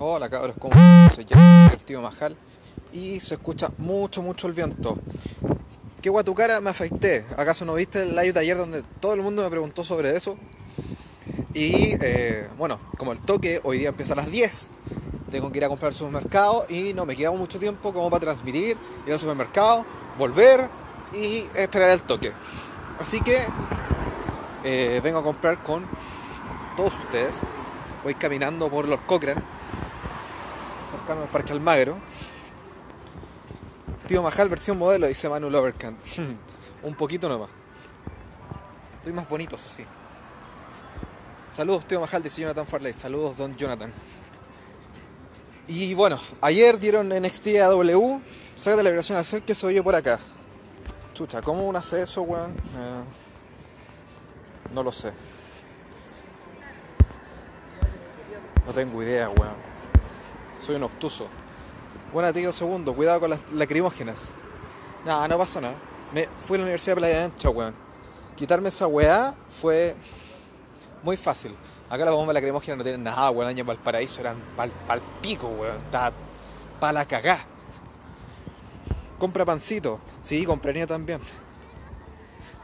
Hola cabros, ¿cómo? Soy ya el tío Majal y se escucha mucho, mucho el viento. ¿Qué tu cara me afeité? ¿Acaso no viste el live de ayer donde todo el mundo me preguntó sobre eso? Y eh, bueno, como el toque hoy día empieza a las 10, tengo que ir a comprar al supermercado y no me queda mucho tiempo como para transmitir, ir al supermercado, volver y esperar el toque. Así que eh, vengo a comprar con todos ustedes. Voy caminando por los Cochrane cercano al Parque Almagro. Tío Majal versión modelo, dice Manuel Overcant. Un poquito nomás. Estoy más bonito, eso sí. Saludos, tío Majal, dice Jonathan Farley. Saludos, don Jonathan. Y bueno, ayer dieron NXT AW. Saca de la vibración al ser que se oye por acá. Chucha, ¿cómo uno hace eso, weón? Eh, no lo sé. No tengo idea, weón. Soy un obtuso. Buena, tío, segundo. Cuidado con las lacrimógenas. Nada, no pasa nada. Me fui a la Universidad de Playa Ancha, weón. Quitarme esa weá fue muy fácil. Acá las bombas lacrimógenas no tienen nada, weón. Año paraíso eran pal, pal pico, weón. Está pa' la cagá. Compra pancito. Sí, compraría también.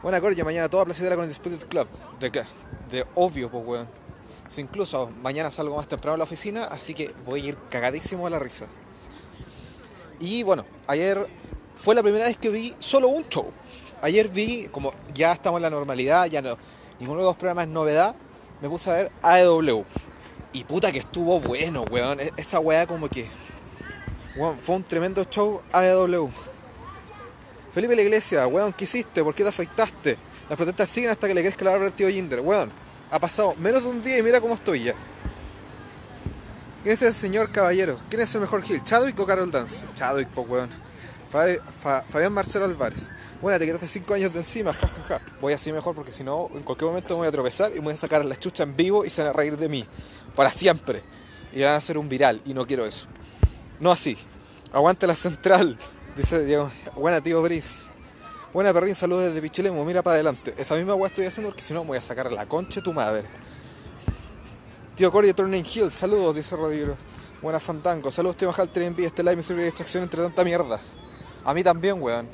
Buena, Cordia, mañana toda placidera con el Disputed Club. ¿De qué? De obvio, pues, weón incluso mañana salgo más temprano a la oficina, así que voy a ir cagadísimo a la risa. Y bueno, ayer fue la primera vez que vi solo un show. Ayer vi, como ya estamos en la normalidad, ya no, ninguno de los programas es novedad, me puse a ver AEW. Y puta que estuvo bueno, weón. E-, esa weá como que... fue un tremendo show AEW. Felipe la Iglesia, weón, ¿qué hiciste? ¿Por qué te afectaste? Las protestas siguen hasta que le que la el tío Jinder, weón. Ha pasado menos de un día y mira cómo estoy ya. ¿Quién es el señor caballero? ¿Quién es el mejor Gil? ¿Chadwick o Carol Dance? Chadwick, po weón. Fabián Marcelo Álvarez. Bueno, te quedaste 5 años de encima, jajaja. Voy así mejor porque si no, en cualquier momento me voy a tropezar y me voy a sacar la chucha en vivo y se van a reír de mí. Para siempre. Y van a hacer un viral y no quiero eso. No así. Aguante la central. Dice Diego. Buena, tío Brice. Buena perrín, saludos desde Pichilemo, mira para adelante. Esa misma weá estoy haciendo porque si no me voy a sacar la concha de tu madre. Tío Cory Turning Hill, saludos, dice Rodrigo. Buena Fantango, saludos tío Majal envía este live me sirve de distracción entre tanta mierda. A mí también, weón.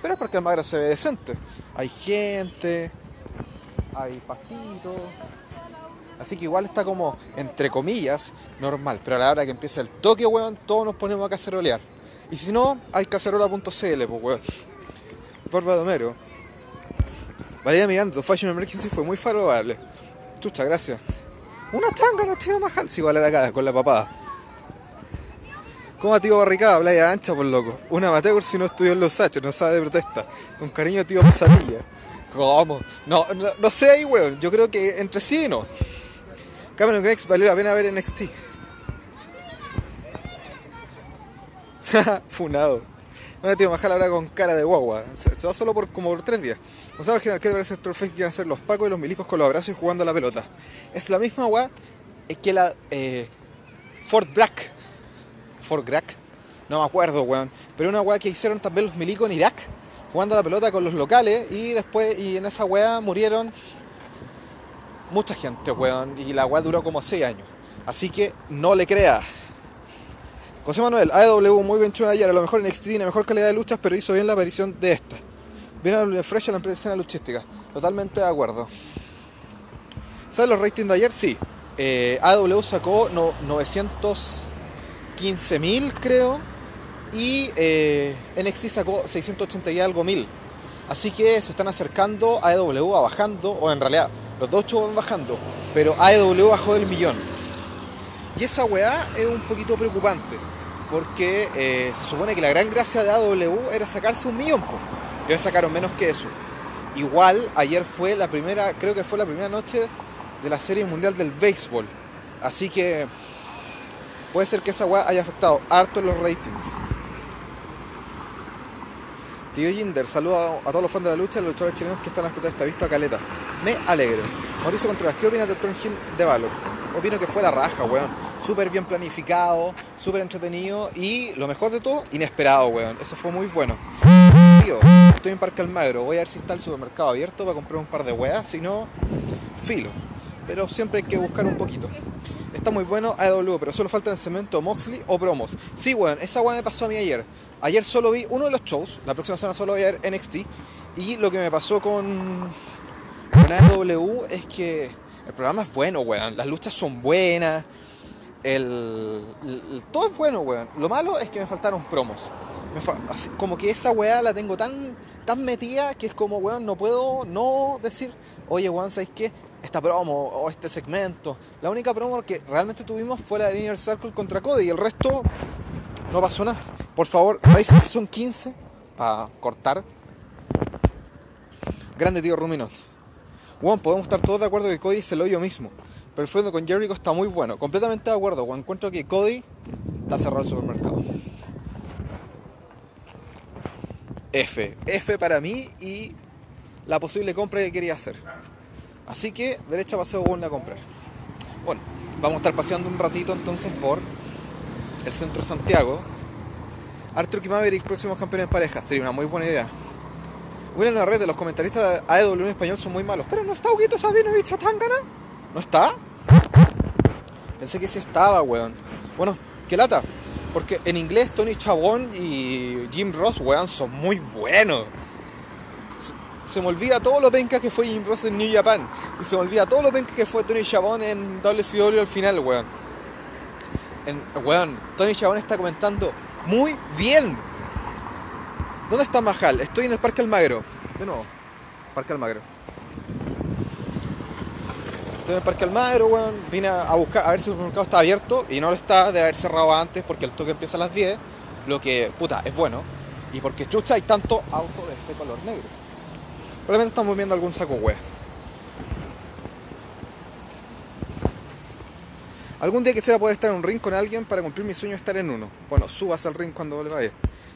Pero es porque el magro se ve decente. Hay gente, hay pastitos. Así que igual está como, entre comillas, normal. Pero a la hora que empieza el toque, weón, todos nos ponemos a cacerolear. Y si no, hay cacerola.cl, pues, weón. Barba de Homero. Valeria mirando, Fashion Emergency fue muy favorable. Chucha, gracias. Una changa, no tío Majal. Sí, vale acá, con la papada. ¿Cómo tío Barricada? Playa ancha, por loco. Una amateur si no estudió en los H, no sabe de protesta. Con cariño, tío Pesadilla. ¿Cómo? No, no, sé ahí, weón. Yo creo que entre sí y no. Cameron Grex valió la pena ver NXT. Funado. Bueno, tío, Majal ahora con cara de guagua. Se, va solo por como por tres días. sabe general que debe ser Face que van a ser los pacos y los milicos con los abrazos y jugando a la pelota. Es la misma guagua que la eh, Fort Black. Fort Black. No me acuerdo, weón. Pero una weá que hicieron también los milicos en Irak. Jugando a la pelota con los locales. Y después, y en esa weá murieron mucha gente, weón. Y la weá duró como seis años. Así que no le creas. José Manuel, AEW muy bien chulo ayer, a lo mejor en NXT tiene mejor calidad de luchas, pero hizo bien la aparición de esta. Viene fresh a la empresa luchística. Totalmente de acuerdo. ¿Sabes los ratings de ayer? Sí. Eh, AEW sacó no, 915.000 creo. Y eh, NXT sacó 680 y algo mil. Así que se están acercando a AEW a bajando, o en realidad los dos shows van bajando, pero AEW bajó del millón. Y esa weá es un poquito preocupante porque eh, se supone que la gran gracia de AW era sacarse un millón, y ya sacaron menos que eso. Igual, ayer fue la primera, creo que fue la primera noche de la Serie Mundial del Béisbol. Así que puede ser que esa weá haya afectado harto los ratings. Tío Jinder, saludo a, todos los fans de la lucha a los luchadores chilenos que están a esta visto a Caleta. Me alegro. Mauricio Contreras, ¿qué opinas de Hill de Valor? Opino que fue la raja, weón súper bien planificado, súper entretenido y lo mejor de todo, inesperado, weón. Eso fue muy bueno. Estoy en Parque Almagro, voy a ver si está el supermercado abierto para comprar un par de weas, si no, filo. Pero siempre hay que buscar un poquito. está muy bueno AEW, pero solo falta el cemento Moxley o promos. Sí, weón, esa weá me pasó a mí ayer. Ayer solo vi uno de los shows, la próxima semana solo voy a ver NXT. Y lo que me pasó con, con AEW es que el programa es bueno, weón. Las luchas son buenas. El, todo es bueno, weón. Lo malo es que me faltaron promos. Me así- como que esa weá la tengo tan, tan metida que es como, weón, no puedo no decir, oye, weón, ¿sabes qué? Esta promo o este segmento. La única promo que realmente tuvimos fue la de Inner Circle contra Cody y el resto no pasó nada. Por favor, ¿veis son 15? Para cortar. Grande tío Ruminot. Weón, podemos estar todos de acuerdo que Cody es el hoyo mismo. Pero el feudo con Jericho está muy bueno. Completamente de acuerdo. Weón, encuentro que Cody está cerrado el supermercado. F. F para mí y la posible compra que quería hacer. Así que, derecha paseo Weón a comprar. Bueno, vamos a estar paseando un ratito entonces por el centro de Santiago. Arthur y Maverick, próximos campeones en pareja. Sería una muy buena idea. William Narrete, los comentaristas de AEW en español son muy malos. Pero no está Huguito Sabinovich a Tangana. ¿No está? Pensé que sí estaba, weón. Bueno, qué lata. Porque en inglés Tony Chabón y Jim Ross, weón, son muy buenos. Se, me olvida todo lo penca que fue Jim Ross en New Japan. Y se me olvida todo lo penca que fue Tony Chabón en WCW al final, weón. En, weón, Tony Chabón está comentando muy bien. ¿Dónde está Majal? Estoy en el Parque Almagro. De nuevo, Parque Almagro. Estoy en el Parque Almagro, weón. Vine a buscar a ver si el supermercado está abierto y no lo está, de haber cerrado antes porque el toque empieza a las 10. Lo que, puta, es bueno. Y porque chucha hay tanto auto de este color negro. Probablemente estamos viendo algún saco weón. Algún día quisiera poder estar en un ring con alguien para cumplir mi sueño de estar en uno. Bueno, subas al ring cuando le vaya.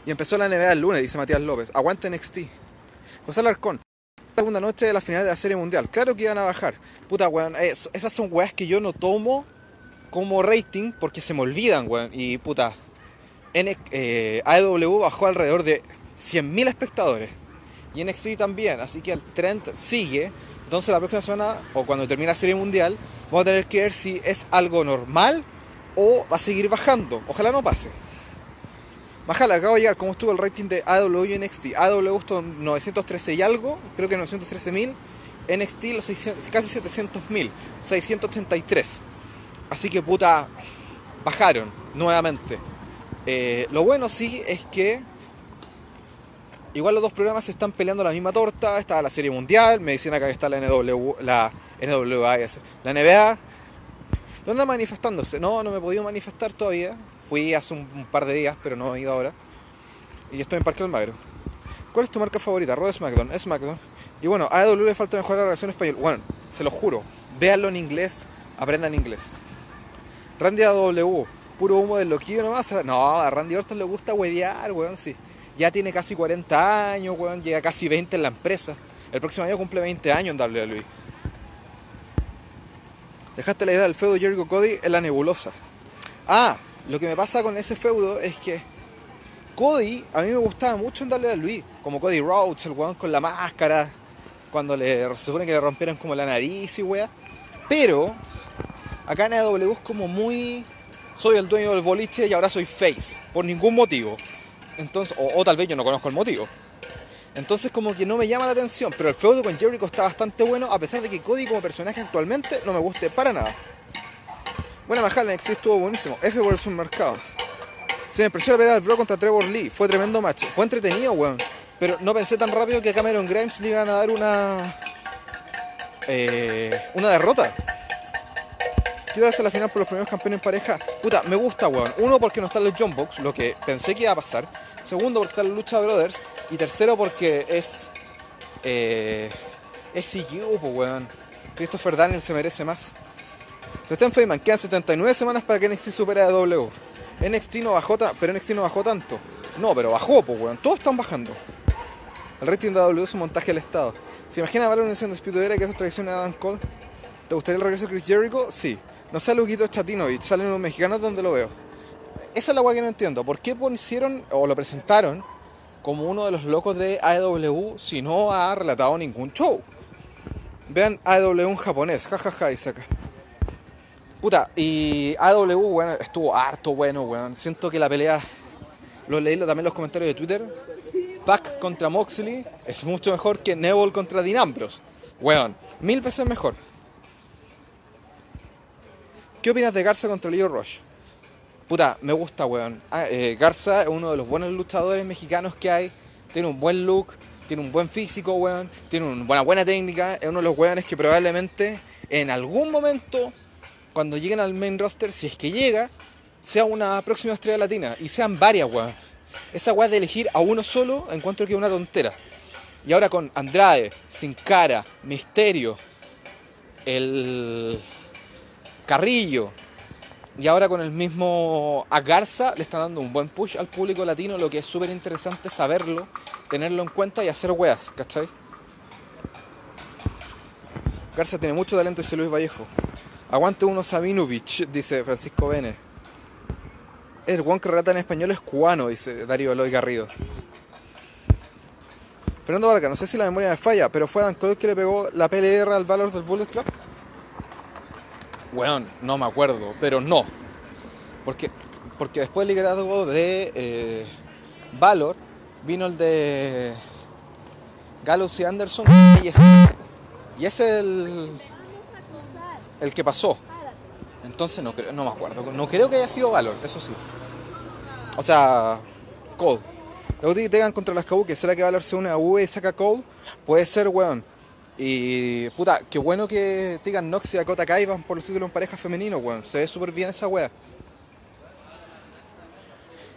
Y empezó la NBA el lunes, dice Matías López. Aguante NXT. José Alarcón. Segunda noche de la final de la Serie Mundial. Claro que iban a bajar. Puta, weón. es- esas son weas que yo no tomo como rating porque se me olvidan, weón. Y puta. N eh, AEW bajó alrededor de 100.000 espectadores. Y NXT también. Así que el trend sigue. Entonces la próxima semana, o cuando termine la Serie Mundial, vamos a tener que ver si es algo normal o va a seguir bajando. Ojalá no pase. Bajala, acabo de llegar. ¿Cómo estuvo el rating de AW y NXT? AW estuvo en 913 y algo, creo que 913.000. NXT los 600 casi 700.000, 683. Así que puta, bajaron nuevamente. Eh, lo bueno sí es que igual los dos programas se están peleando la misma torta. Está la Serie Mundial, me dicen acá que está la NW, la NWA, la NBA. ¿Dónde manifestándose? No, no me he podido manifestar todavía. Fui hace un, un par de días, pero no he ido ahora. Y estoy en Parque Almagro. ¿Cuál es tu marca favorita? O SmackDown. SmackDown. Y bueno, a AEW le falta mejorar la relación español. Bueno, se lo juro. Véanlo en inglés, aprendan inglés. Randy AW, puro humo del loquillo nomás. No, a Randy Orton le gusta huevear, weón, sí. Ya tiene casi 40 años, weón, llega casi 20 en la empresa. El próximo año cumple 20 años en WWE. Dejaste la idea del feudo Jericho Cody en la nebulosa. Ah, lo que me pasa con ese feudo es que Cody a mí me gustaba mucho en WWE. Como Cody Rhodes, el weón con la máscara. Cuando le, se supone que le rompieron como la nariz y weá. Pero acá en AEW es como muy. Soy el dueño del boliche y ahora soy face. Por ningún motivo. Entonces, o, o tal vez yo no conozco el motivo. Entonces como que no me llama la atención, pero el feudo con Jericho está bastante bueno, a pesar de que Cody como personaje actualmente no me guste para nada. Buena majala, NXT estuvo buenísimo. F por el submercado. Se me impresionó ver al Bro contra Trevor Lee. Fue tremendo match. Fue entretenido, weón. Pero no pensé tan rápido que a Cameron Grimes le iban a dar una... eh, una derrota. Quiero darse la final por los primeros campeones en pareja. Puta, me gusta, weón. Uno, porque no están los John Box, lo que pensé que iba a pasar. Segundo, porque están los Lucha Brothers. Y tercero, porque es. Eh, es CU, pues, weón. Christopher Daniel se merece más. Sebastián Feynman, quedan 79 semanas para que NXT supere a W. NXT no bajó, pero NXT no bajó tanto. No, pero bajó, pues, weón. Todos están bajando. El rating de W es un montaje del Estado. ¿Se imagina ver una unión disputadora que es tradición de Adam Cole? ¿Te gustaría el regreso de Chris Jericho? Sí. No sale Luquito Chatinovich, salen unos mexicanos donde lo veo. Esa es la weá que no entiendo. ¿Por qué pusieron o lo presentaron como uno de los locos de AEW si no ha relatado ningún show? Vean AEW en japonés, jajaja, y saca. Puta, y AW, bueno, estuvo harto bueno, weón. Siento que la pelea, lo leí también los comentarios de Twitter. Pac contra Moxley es mucho mejor que Neville contra Dean Ambrose. Weón, mil veces mejor. ¿Qué opinas de Garza contra Leo Rush? Puta, me gusta, weón. Ah, eh, Garza es uno de los buenos luchadores mexicanos que hay. Tiene un buen look, tiene un buen físico, weón. Tiene una buena, técnica. Es uno de los weones que probablemente en algún momento, cuando lleguen al main roster, si es que llega, sea una próxima estrella latina. Y sean varias, weón. Esa weá de elegir a uno solo encuentro que es una tontera. Y ahora con Andrade, Sin Cara, Misterio, el Carrillo, y ahora con el mismo Agarza le están dando un buen push al público latino, lo que es súper interesante saberlo, tenerlo en cuenta y hacer weas, ¿cachai? Garza tiene mucho talento, dice Luis Vallejo. Aguante uno Sabinovich, dice Francisco Bene. El Juan que relata en español es cubano, dice Darío Eloy Garrido. Fernando Vargas, no sé si la memoria me falla, pero fue Dan Cole que le pegó la PLR al Valor del Bullet Club. Weón, no me acuerdo, pero no. Porque, porque después del liderazgo de eh, Valor vino el de Gallows y Anderson y es, y es el, el que pasó. Entonces no creo, no me acuerdo. No creo que haya sido Valor, eso sí. O sea, Cold. La que tengan contra las Kabuki, ¿será que Valor se une a UE y saca Cold? Puede ser, weón. Y puta, qué bueno que Tegan Nox y Dakota Kai van por los títulos en pareja femenino, weón. Se ve súper bien esa weá.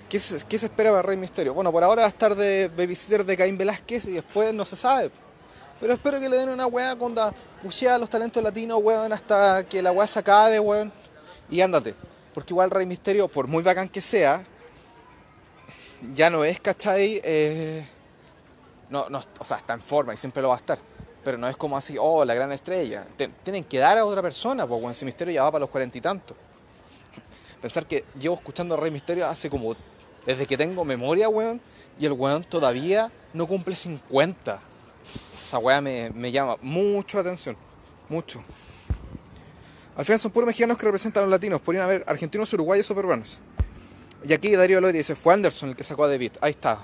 ¿Qué se, ¿Qué se, espera para Rey Misterio? Bueno, por ahora va a estar de babysitter de Caín Velázquez y después no se sabe. Pero espero que le den una weá cuando pushea a los talentos latinos, weón, hasta que la weá se acabe, weón. Y ándate. Porque igual Rey Misterio, por muy bacán que sea, ya no es, ¿cachai? Eh, no, no, o sea, está en forma y siempre lo va a estar. Pero no es como así, oh, la gran estrella. tienen que dar a otra persona, porque ese misterio ya va para los cuarenta y tantos. Pensar que llevo escuchando a Rey Misterio hace como. desde que tengo memoria, weón, y el weón todavía no cumple 50. Esa weá me, llama mucho la atención. Mucho. Al final son puros mexicanos que representan a los latinos. Podrían haber argentinos, uruguayos o peruanos. Y aquí Darío Lloyd dice, fue Anderson el que sacó a David. Ahí está.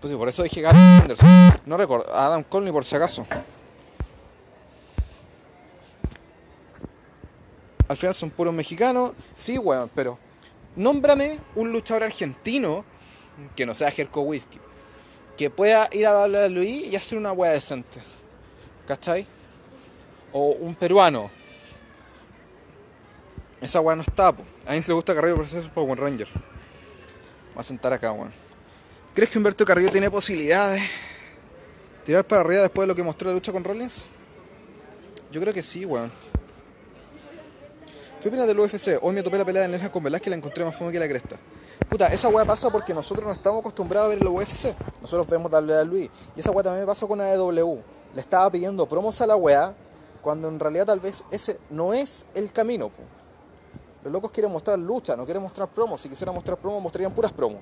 Pues sí, por eso dije Gary Anderson. No recuerdo. Adam Cole ni por si acaso. Al final son puros mexicanos. Sí, weón, pero nómbrame un luchador argentino que no sea Jerko Whisky. Que pueda ir a darle a Luis y hacer una weá decente. ¿Cachai? O un peruano. Esa weá no está. A mí se le gusta Carrillo por eso es Power Ranger. Va a sentar acá, weón. ¿Crees que Humberto Carrillo tiene posibilidades de tirar para arriba después de lo que mostró la lucha con Rollins? Yo creo que sí, weón. ¿Qué opinas del UFC? Hoy me topé la pelea de Nerja con Velázquez y la encontré más fome que la cresta. Puta, esa weá pasa porque nosotros no estamos acostumbrados a ver el UFC. Nosotros vemos darle a Luis. Y esa weá también me pasó con AEW. Le estaba pidiendo promos a la weá cuando en realidad tal vez ese no es el camino. Los locos quieren mostrar lucha, no quieren mostrar promos. Si quisieran mostrar promos, mostrarían puras promos.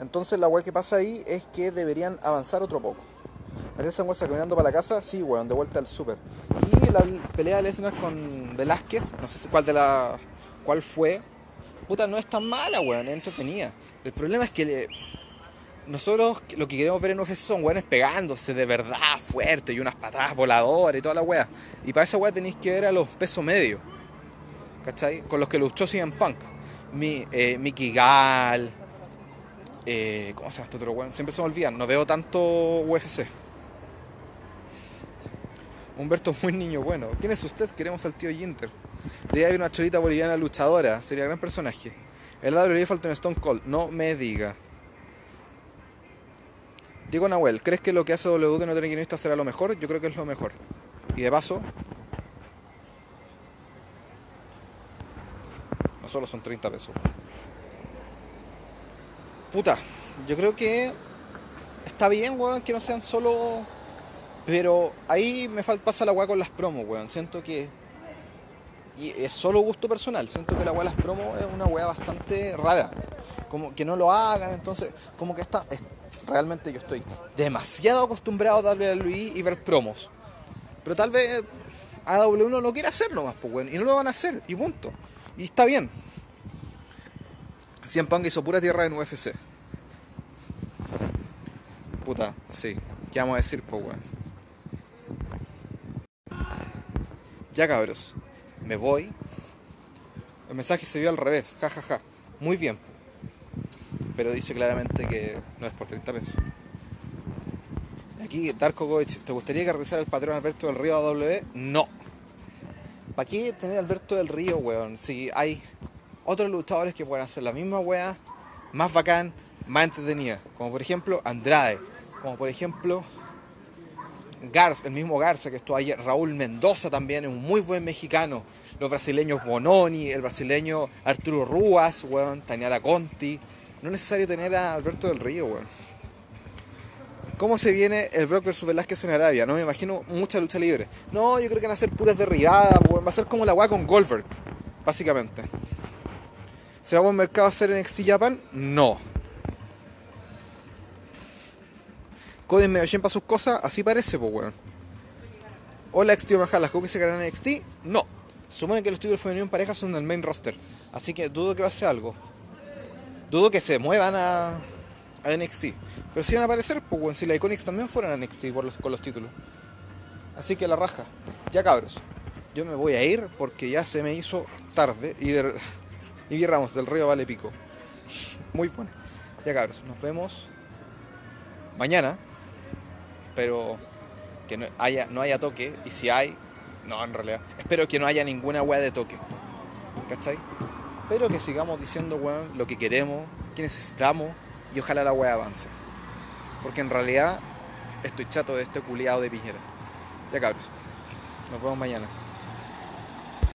Entonces la weá que pasa ahí es que deberían avanzar otro poco. Ariel Sangüesa caminando para la casa, sí, weón, de vuelta al súper. Y la pelea de Lesnar con Velázquez, no sé cuál de la. cuál fue. Puta, no es tan mala, weón, es entretenida. El problema es que nosotros lo que queremos ver en UFC son weones pegándose de verdad fuerte y unas patadas voladoras y toda la weá. Y para esa weá tenéis que ver a los pesos medios. ¿Cachai? Con los que luchó CM Punk. Mi, eh, Mickey Gall. Eh, ¿Cómo se llama este otro weón? Siempre se me olvidan, no veo tanto UFC. Humberto es muy niño bueno. ¿Quién es usted? Queremos al tío Ginter. De ahí hay una cholita boliviana luchadora. Sería gran personaje. El lado le falta un Stone Cold. No me diga. Diego Nahuel, ¿crees que lo que hace W de no tener guionista será lo mejor? Yo creo que es lo mejor. Y de paso, no solo son 30 pesos. Puta, yo creo que está bien, weón, que no sean solo pero ahí me pasa la weá con las promos, weón. Siento que. Y es solo gusto personal. Siento que la weá de las promos es una weá bastante rara. Como que no lo hagan, entonces, como que está. realmente yo estoy demasiado acostumbrado a darle a Luis y ver promos. Pero tal vez AW no quiere hacer nomás, pues, weón. Y no lo van a hacer, y punto. Y está bien. Cien Punk hizo pura tierra en UFC. Puta, sí. ¿Qué vamos a decir, pues, weón? Ya cabros, me voy. El mensaje se vio al revés, jajaja. Muy bien. Pero dice claramente que no es por 30 pesos. Aquí, Darko Goich, ¿te gustaría que regresara el patrón Alberto del Río a? No. ¿Para qué tener Alberto del Río, weón? Si hay otros luchadores que pueden hacer la misma weá, más bacán, más entretenida. Como por ejemplo Andrade. Como por ejemplo Garza, el mismo Garza que estuvo ayer. Raúl Mendoza también, es un muy buen mexicano. Los brasileños Bononi, el brasileño Arturo Ruas, weón, Taniela Conti. No es necesario tener a Alberto del Río, weón. ¿Cómo se viene el Brock versus Velázquez en Arabia? No me imagino mucha lucha libre. No, yo creo que van a ser puras derribadas, weón. Va a ser como la weá con Goldberg, básicamente. ¿Será buen mercado hacer en NXT Japan? No. Cody medio para sus cosas, así parece, pues weón. Hola, ex tío ¿cómo que se en NXT? No. Se supone que los títulos femeninos en pareja son del main roster. Así que dudo que va a ser algo. Dudo que se muevan a, a NXT. Pero si van a aparecer, pues weón, si la Iconics también fueran a NXT por los, con los títulos. Así que la raja. Ya cabros. Yo me voy a ir porque ya se me hizo tarde y de, y del Río Vale Pico. Muy bueno. Ya cabros, nos vemos mañana. Espero que no haya, no haya toque. Y si hay, no, en realidad. Espero que no haya ninguna weá de toque. ¿Cachai? Pero que sigamos diciendo, weón, lo que queremos, que necesitamos y ojalá la weá avance. Porque en realidad estoy chato de este culiado de piñera. Ya cabros. Nos vemos mañana.